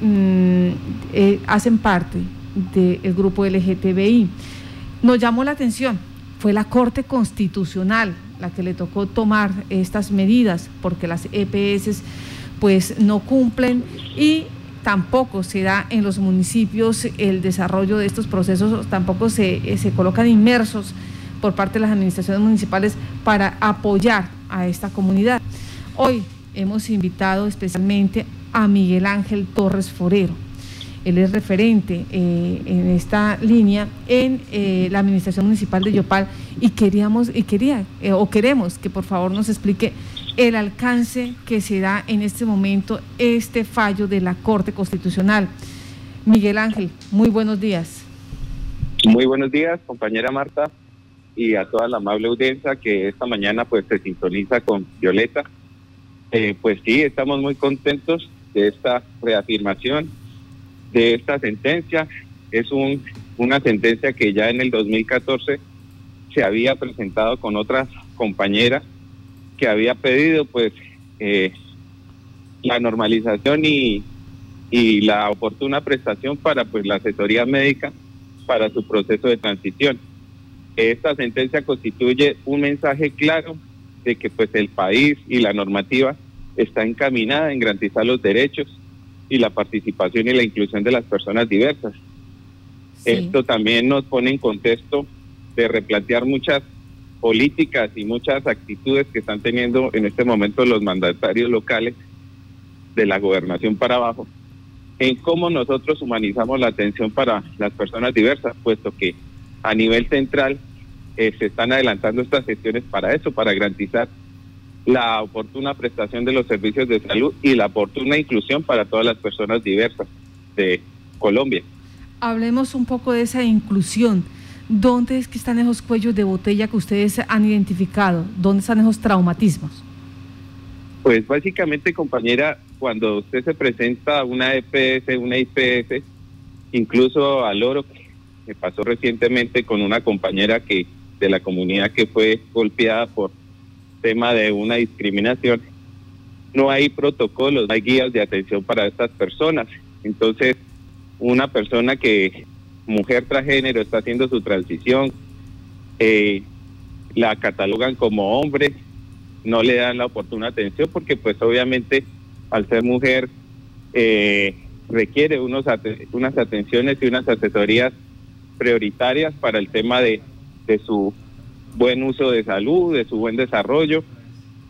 mm, eh, hacen parte del grupo LGTBI. Nos llamó la atención, fue la Corte Constitucional la que le tocó tomar estas medidas porque las EPS pues no cumplen y tampoco se da en los municipios el desarrollo de estos procesos, tampoco se, se colocan inmersos por parte de las administraciones municipales para apoyar a esta comunidad. Hoy hemos invitado especialmente a Miguel Ángel Torres Forero. Él es referente eh, en esta línea en eh, la administración municipal de Yopal y queríamos y quería eh, o queremos que por favor nos explique el alcance que se da en este momento este fallo de la Corte Constitucional. Miguel Ángel, muy buenos días. Muy buenos días, compañera Marta, y a toda la amable audiencia que esta mañana pues se sintoniza con Violeta. pues sí, estamos muy contentos de esta reafirmación de esta sentencia. Es un, una sentencia que ya en el 2014 se había presentado con otras compañeras que había pedido pues eh, la normalización y, y la oportuna prestación para pues la asesoría médica para su proceso de transición. Esta sentencia constituye un mensaje claro de que pues el país y la normativa está encaminada en garantizar los derechos y la participación y la inclusión de las personas diversas. Esto también nos pone en contexto de replantear muchas políticas y muchas actitudes que están teniendo en este momento los mandatarios locales de la gobernación para abajo, en cómo nosotros humanizamos la atención para las personas diversas, puesto que a nivel central eh, se están adelantando estas gestiones para eso, para garantizar la oportuna prestación de los servicios de salud y la oportuna inclusión para todas las personas diversas de Colombia. Hablemos un poco de esa inclusión. ¿Dónde es que están esos cuellos de botella que ustedes han identificado? ¿Dónde están esos traumatismos? Pues básicamente, compañera, cuando usted se presenta a una EPS, una IPS, incluso al oro, que pasó recientemente con una compañera que de la comunidad que fue golpeada por tema de una discriminación, no hay protocolos, no hay guías de atención para estas personas. Entonces, una persona que, mujer transgénero, está haciendo su transición, eh, la catalogan como hombre, no le dan la oportuna atención porque pues obviamente al ser mujer eh, requiere unos unas atenciones y unas asesorías prioritarias para el tema de, de su buen uso de salud, de su buen desarrollo,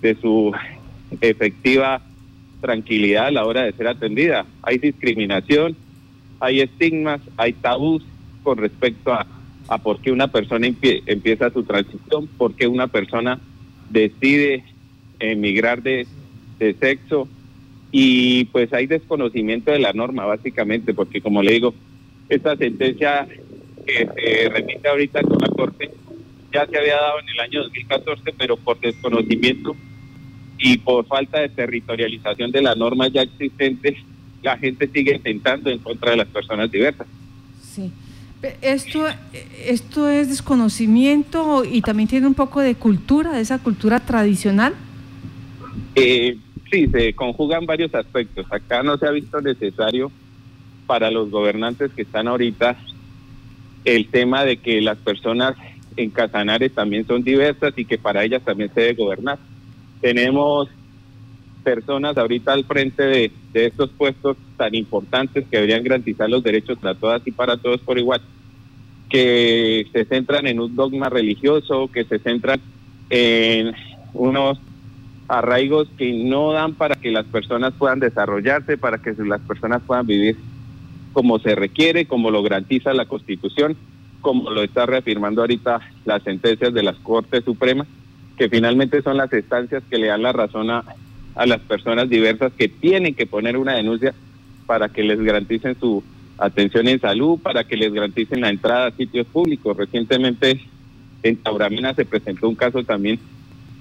de su efectiva tranquilidad a la hora de ser atendida. Hay discriminación, hay estigmas, hay tabús con respecto a, a por qué una persona empieza su transición, por qué una persona decide emigrar de, de sexo y pues hay desconocimiento de la norma básicamente, porque como le digo, esta sentencia que se remite ahorita con la Corte ya se había dado en el año 2014, pero por desconocimiento y por falta de territorialización de las normas ya existentes, la gente sigue intentando en contra de las personas diversas. Sí. Esto, esto es desconocimiento y también tiene un poco de cultura, de esa cultura tradicional. Eh, sí, se conjugan varios aspectos. Acá no se ha visto necesario para los gobernantes que están ahorita el tema de que las personas en Casanares también son diversas y que para ellas también se debe gobernar. Tenemos personas ahorita al frente de, estos puestos tan importantes que deberían garantizar los derechos para todas y para todos por igual, que se centran en un dogma religioso, que se centran en unos arraigos que no dan para que las personas puedan desarrollarse, para que las personas puedan vivir como se requiere, como lo garantiza la Constitución como lo está reafirmando ahorita las sentencias de las Cortes Supremas, que finalmente son las instancias que le dan la razón a, las personas diversas que tienen que poner una denuncia para que les garanticen su atención en salud, para que les garanticen la entrada a sitios públicos. Recientemente en Tauramena se presentó un caso también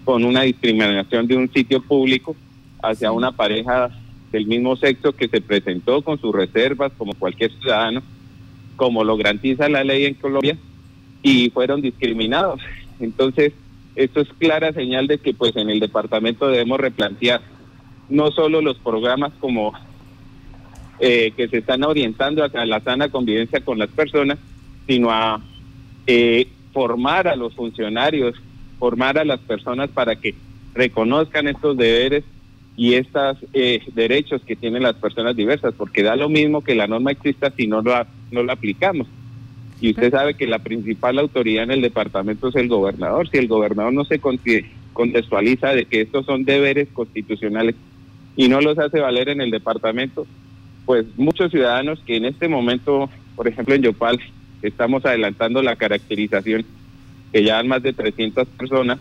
con una discriminación de un sitio público hacia una pareja del mismo sexo que se presentó con sus reservas como cualquier ciudadano como lo garantiza la ley en Colombia, y fueron discriminados. Entonces, esto es clara señal de que pues en el departamento debemos replantear no solo los programas como eh, que se están orientando a la sana convivencia con las personas, sino a eh, formar a los funcionarios, formar a las personas para que reconozcan estos deberes y estos eh, derechos que tienen las personas diversas, porque da lo mismo que la norma exista si no la, no la aplicamos. Y usted sabe que la principal autoridad en el departamento es el gobernador. Si el gobernador no se contextualiza de que estos son deberes constitucionales y no los hace valer en el departamento, pues muchos ciudadanos que en este momento, por ejemplo en Yopal, estamos adelantando la caracterización, que ya han más de 300 personas,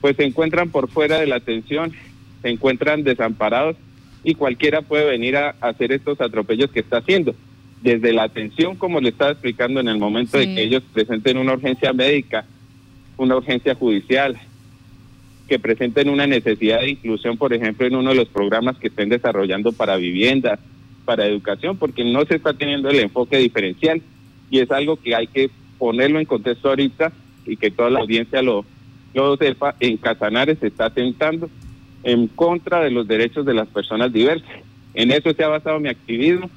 pues se encuentran por fuera de la atención, se encuentran desamparados y cualquiera puede venir a, hacer estos atropellos que está haciendo. Desde la atención, como le estaba explicando, en el momento de que ellos presenten una urgencia médica, una urgencia judicial, que presenten una necesidad de inclusión, por ejemplo, en uno de los programas que estén desarrollando para vivienda, para educación, porque no se está teniendo el enfoque diferencial y es algo que hay que ponerlo en contexto ahorita y que toda la audiencia lo, lo sepa. En Casanares se está atentando en contra de los derechos de las personas diversas. En eso se ha basado mi activismo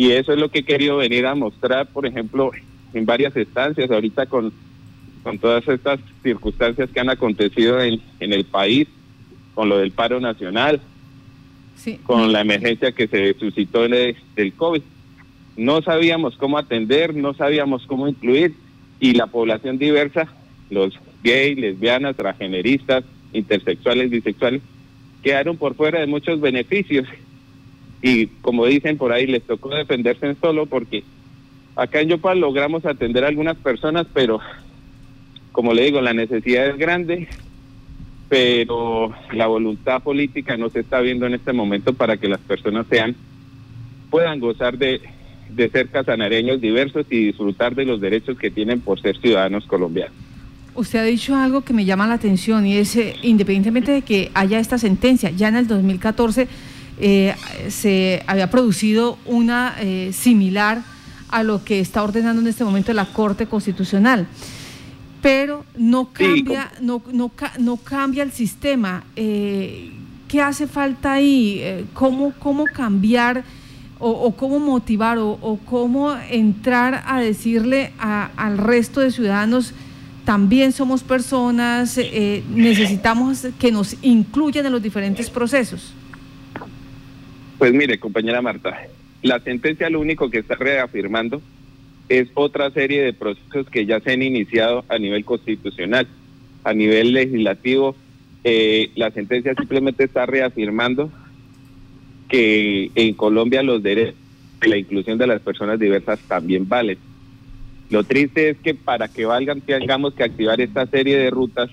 y eso es lo que he querido venir a mostrar, por ejemplo, en varias estancias, ahorita con, con todas estas circunstancias que han acontecido en, en el país, con lo del paro nacional, con la emergencia que se suscitó del COVID. No sabíamos cómo atender, no sabíamos cómo incluir y la población diversa, los gays, lesbianas, transgeneristas, intersexuales, bisexuales, quedaron por fuera de muchos beneficios y como dicen por ahí les tocó defenderse en solo porque acá en Yopal logramos atender a algunas personas, pero como le digo, la necesidad es grande, pero la voluntad política no se está viendo en este momento para que las personas sean puedan gozar de de ser casanareños diversos y disfrutar de los derechos que tienen por ser ciudadanos colombianos. Usted ha dicho algo que me llama la atención y es, eh, independientemente de que haya esta sentencia, ya en el 2014 eh, se había producido una eh, similar a lo que está ordenando en este momento la Corte Constitucional, pero no cambia, no, no, no cambia el sistema. ¿Qué hace falta ahí? ¿Cómo, cómo cambiar? o, cómo motivar o, cómo entrar a decirle al resto de ciudadanos, también somos personas, eh, necesitamos que nos incluyan en los diferentes procesos? Pues mire, compañera Marta, la sentencia lo único que está reafirmando es otra serie de procesos que ya se han iniciado a nivel constitucional, a nivel legislativo. Eh, la sentencia simplemente está reafirmando que en Colombia los derechos de la inclusión de las personas diversas también valen. Lo triste es que para que valgan tengamos que activar esta serie de rutas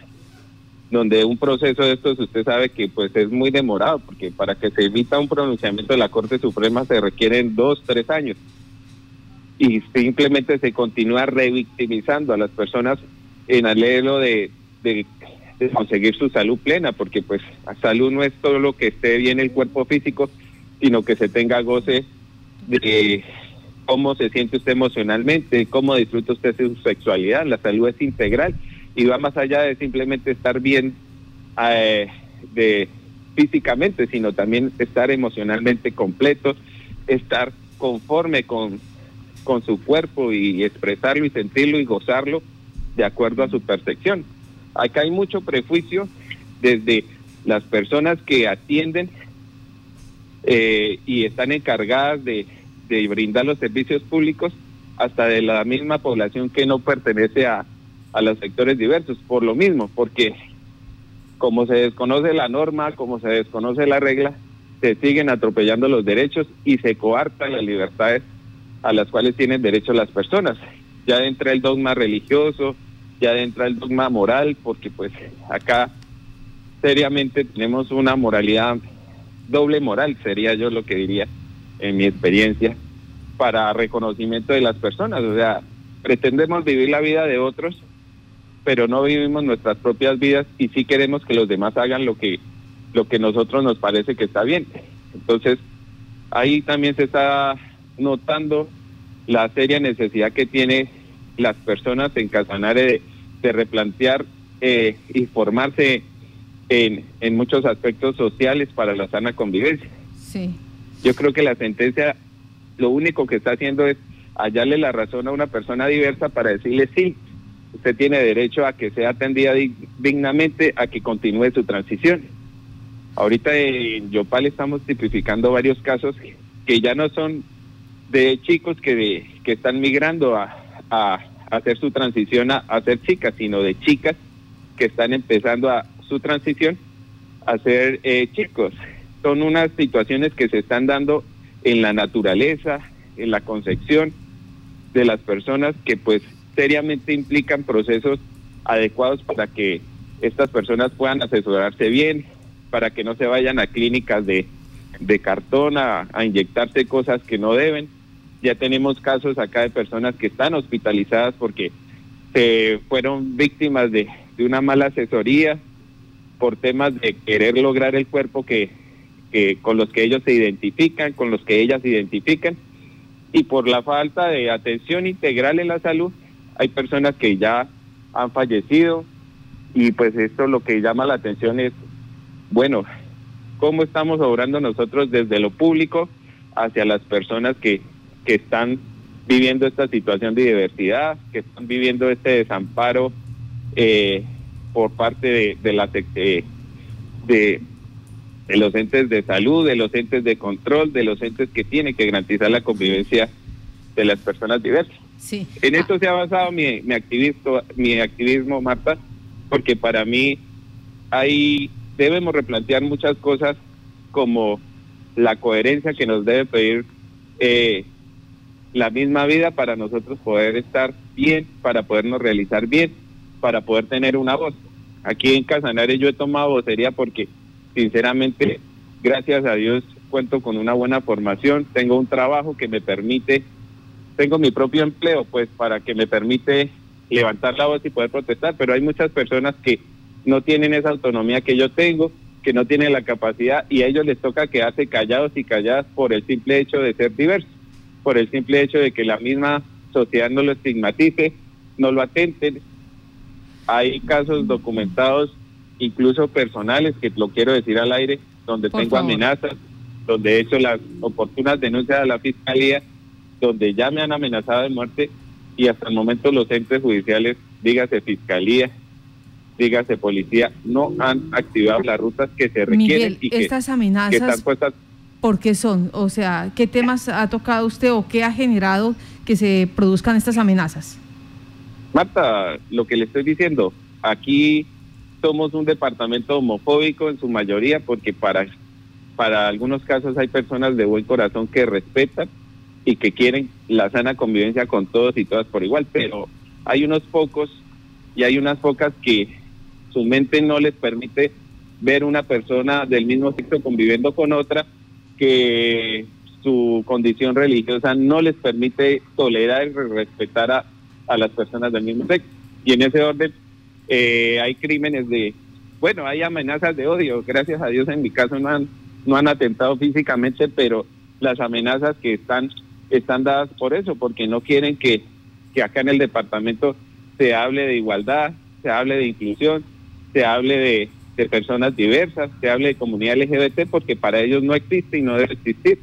donde un proceso de estos usted sabe que pues es muy demorado porque para que se emita un pronunciamiento de la Corte Suprema se requieren dos, tres años y simplemente se continúa revictimizando a las personas en alelo de, de, de conseguir su salud plena porque pues la salud no es todo lo que esté bien el cuerpo físico sino que se tenga goce de cómo se siente usted emocionalmente, cómo disfruta usted su sexualidad. La salud es integral y va más allá de simplemente estar bien eh, de físicamente, sino también estar emocionalmente completo, estar conforme con, con su cuerpo y expresarlo y sentirlo y gozarlo de acuerdo a su percepción. Acá hay mucho prejuicio desde las personas que atienden eh, y están encargadas de, brindar los servicios públicos hasta de la misma población que no pertenece a, a los sectores diversos, por lo mismo, porque como se desconoce la norma, como se desconoce la regla, se siguen atropellando los derechos y se coartan las libertades a las cuales tienen derecho las personas. Ya entra el dogma religioso, ya entra el dogma moral, porque pues acá seriamente tenemos una moralidad doble moral, sería yo lo que diría en mi experiencia, para reconocimiento de las personas. O sea, pretendemos vivir la vida de otros, pero no vivimos nuestras propias vidas y sí queremos que los demás hagan lo que, lo que nosotros nos parece que está bien. Entonces, ahí también se está notando la seria necesidad que tiene las personas en Casanare de, de replantear eh, y formarse en, en muchos aspectos sociales para la sana convivencia. Sí, Yo creo que la sentencia lo único que está haciendo es hallarle la razón a una persona diversa para decirle sí, usted tiene derecho a que sea atendida dignamente, a que continúe su transición. Ahorita en Yopal estamos tipificando varios casos que ya no son de chicos que, que están migrando a, a, hacer su transición a, a, ser chicas, sino de chicas que están empezando a su transición a ser eh, chicos. Son unas situaciones que se están dando en la naturaleza, en la concepción de las personas que pues seriamente implican procesos adecuados para que estas personas puedan asesorarse bien, para que no se vayan a clínicas de, de cartón a, a inyectarse cosas que no deben. Ya tenemos casos acá de personas que están hospitalizadas porque se fueron víctimas de, de una mala asesoría por temas de querer lograr el cuerpo que, que con los que ellos se identifican, con los que ellas se identifican, y por la falta de atención integral en la salud hay personas que ya han fallecido y pues esto lo que llama la atención es, bueno, cómo estamos obrando nosotros desde lo público hacia las personas que, que están viviendo esta situación de diversidad, que están viviendo este desamparo eh, por parte de, de, la, de, de, de los entes de salud, de los entes de control, de los entes que tienen que garantizar la convivencia de las personas diversas. En esto se ha basado mi, activismo, mi activismo, Marta, porque para mí hay, debemos replantear muchas cosas como la coherencia que nos debe pedir eh, la misma vida para nosotros poder estar bien, para podernos realizar bien, para poder tener una voz. Aquí en Casanare yo he tomado vocería porque sinceramente, gracias a Dios, cuento con una buena formación, tengo un trabajo que me permite tengo mi propio empleo, pues para que me permite levantar la voz y poder protestar, pero hay muchas personas que no tienen esa autonomía que yo tengo, que no tienen la capacidad y a ellos les toca quedarse callados y calladas por el simple hecho de ser diversos, por el simple hecho de que la misma sociedad no lo estigmatice, no lo atenten. Hay casos documentados, incluso personales, que lo quiero decir al aire, donde por tengo favor. amenazas, donde he hecho las oportunas denuncias a la fiscalía donde ya me han amenazado de muerte y hasta el momento los entes judiciales, dígase fiscalía, dígase policía, no han activado las rutas que se requieren. Miguel, y que, estas amenazas, que están puestas... ¿por qué son? O sea, ¿qué temas ha tocado usted o qué ha generado que se produzcan estas amenazas? Marta, lo que le estoy diciendo, aquí somos un departamento homofóbico en su mayoría porque para, para algunos casos hay personas de buen corazón que respetan y que quieren la sana convivencia con todos y todas por igual, pero hay unos pocos y hay unas pocas que su mente no les permite ver una persona del mismo sexo conviviendo con otra que su condición religiosa no les permite tolerar y respetar a, a las personas del mismo sexo. Y en ese orden eh, hay crímenes de, bueno, hay amenazas de odio. Gracias a Dios en mi caso no han, no han atentado físicamente, pero las amenazas que están están dadas por eso, porque no quieren que, que acá en el departamento se hable de igualdad, se hable de inclusión, se hable de, de personas diversas, se hable de comunidad LGBT, porque para ellos no existe y no debe existir.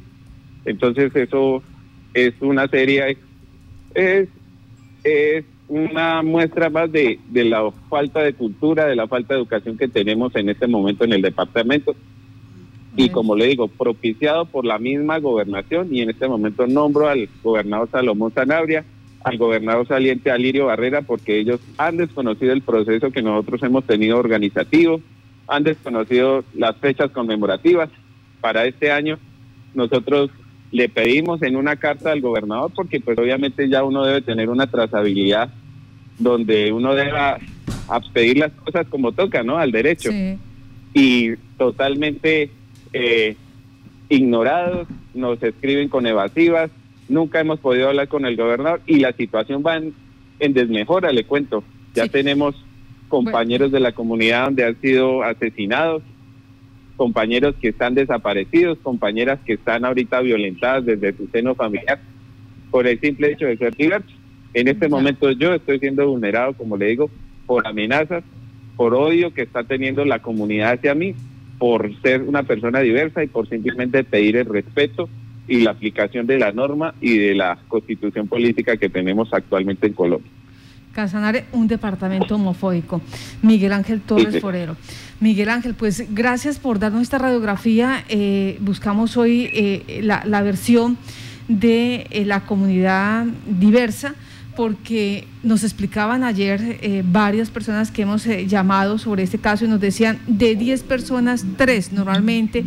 Entonces eso es una serie, es, es una muestra más de, de la falta de cultura, de la falta de educación que tenemos en este momento en el departamento y como le digo, propiciado por la misma gobernación y en este momento nombro al gobernador Salomón Sanabria, al gobernador saliente Alirio Barrera, porque ellos han desconocido el proceso que nosotros hemos tenido organizativo, han desconocido las fechas conmemorativas para este año. Nosotros le pedimos en una carta al gobernador, porque pues obviamente ya uno debe tener una trazabilidad donde uno deba pedir las cosas como toca, ¿no? Al derecho. Sí. Y totalmente eh, ignorados, nos escriben con evasivas, nunca hemos podido hablar con el gobernador y la situación va en, en desmejora, le cuento. Ya sí. tenemos compañeros bueno. de la comunidad donde han sido asesinados, compañeros que están desaparecidos, compañeras que están ahorita violentadas desde su seno familiar por el simple hecho de ser diversos. En este momento yo estoy siendo vulnerado, como le digo, por amenazas, por odio que está teniendo la comunidad hacia mí por ser una persona diversa y por simplemente pedir el respeto y la aplicación de la norma y de la constitución política que tenemos actualmente en Colombia. Casanare, un departamento homofóbico. Miguel Ángel Torres Forero. Miguel Ángel, pues gracias por darnos esta radiografía. Eh, buscamos hoy eh, la, versión de eh, la comunidad diversa porque nos explicaban ayer eh, varias personas que hemos eh, llamado sobre este caso y nos decían de 10 personas, 3 normalmente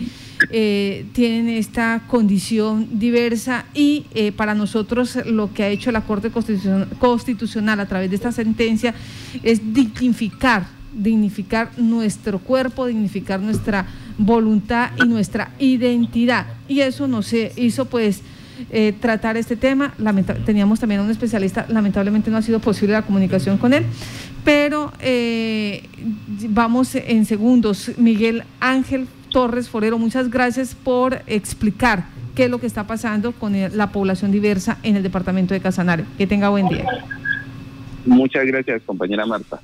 eh, tienen esta condición diversa y para nosotros lo que ha hecho la Corte Constitucional a través de esta sentencia es dignificar, dignificar nuestro cuerpo, dignificar nuestra voluntad y nuestra identidad. Y eso nos hizo pues eh, tratar este tema. teníamos también a un especialista, lamentablemente no ha sido posible la comunicación con él, pero eh, vamos en segundos. Miguel Ángel Torres Forero, muchas gracias por explicar qué es lo que está pasando con la población diversa en el departamento de Casanare. Que tenga buen día. Muchas gracias, compañera Marta.